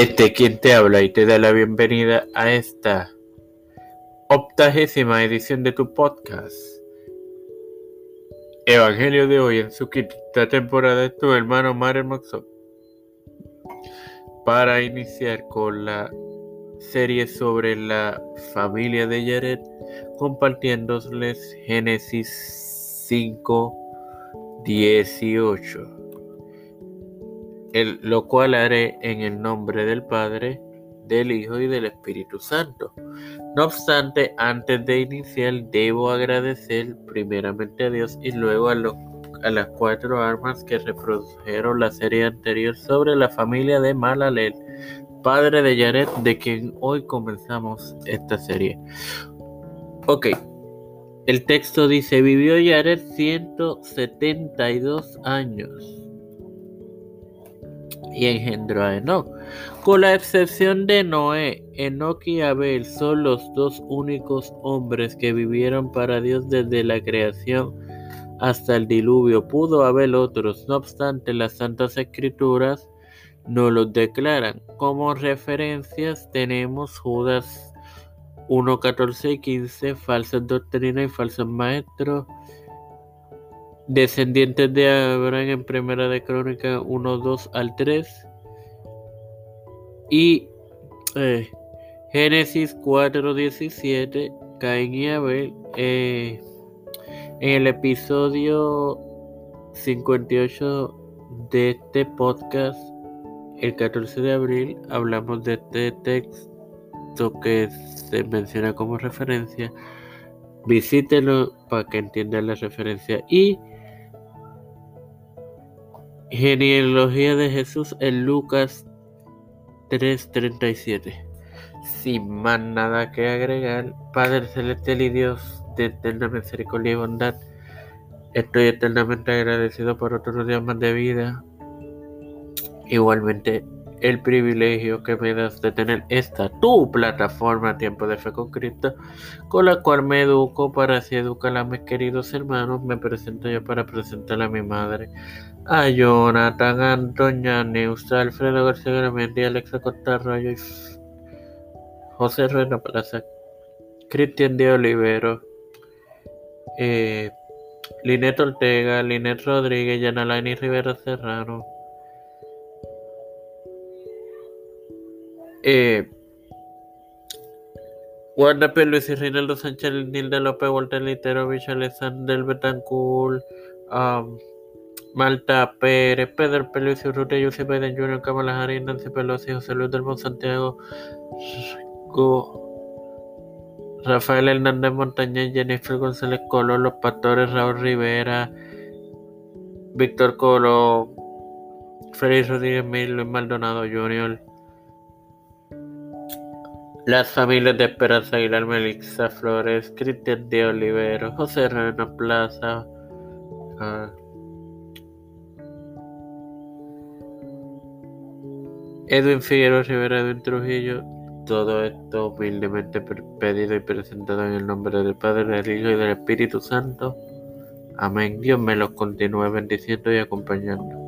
Este quien te habla y te da la bienvenida a esta octagésima edición de tu podcast. Evangelio de hoy en su quinta temporada de tu hermano Mario Moxon. Para iniciar con la serie sobre la familia de Jared, compartiéndoles Génesis 5, 18 lo cual haré en el nombre del Padre, del Hijo y del Espíritu Santo. No obstante, antes de iniciar, debo agradecer primeramente a Dios y luego a, a las cuatro armas que reprodujeron la serie anterior sobre la familia de Malalel, padre de Yaret, de quien hoy comenzamos esta serie. Ok, el texto dice, vivió Yaret 172 años y engendró a Enoch. Con la excepción de Noé, Enoch y Abel son los dos únicos hombres que vivieron para Dios desde la creación hasta el diluvio. Pudo haber otros, no obstante las Santas Escrituras no los declaran. Como referencias tenemos Judas 1, 14 y 15, falsas doctrinas y falsos maestros descendientes de Abraham en Primera de Crónica 1, 2 al 3 y eh, Génesis 4, 17, Caín y Abel. Eh, en el episodio 58 de este podcast, el 14 de abril, hablamos de este texto que se menciona como referencia. Visítelo para que entiendan la referencia. Y Genealogía de Jesús en Lucas 3:37. Sin más nada que agregar, Padre Celestial y Dios de eterna misericordia y bondad, estoy eternamente agradecido por otros días más de vida. Igualmente, el privilegio que me das de tener esta tu plataforma Tiempo de Fe con Cristo, con la cual me educo para así educar a mis queridos hermanos. Me presento yo para presentar a mi madre, a Jonathan Antoña Neusta, Alfredo García Gramendi, Alexa Costa Arroyo y José Rena Plaza, Cristian de Olivero, eh, Linet Ortega, Linet Rodríguez, Yanalaini Rivera Serrano. Eh. Luis y Reinaldo Sánchez, Nilda López, Walter Litero, Bicho Alexander Betancourt, um, Malta Pérez, Pedro Pelusi, Urrutia, Yussi Biden Jr., Kamala Nancy Pelosi, José Luis del Santiago, Rafael Hernández Montañez, Jennifer González Colón, Los Pastores, Raúl Rivera, Víctor Colo, Félix Rodríguez Mil, Luis Maldonado Jr., las familias de Esperanza Aguilar, Melissa Flores, Cristian de Olivero, José René Plaza, uh, Edwin Figueroa Rivera, Edwin Trujillo, todo esto humildemente pedido y presentado en el nombre del Padre, del Hijo y del Espíritu Santo. Amén. Dios me los continúe bendiciendo y acompañando.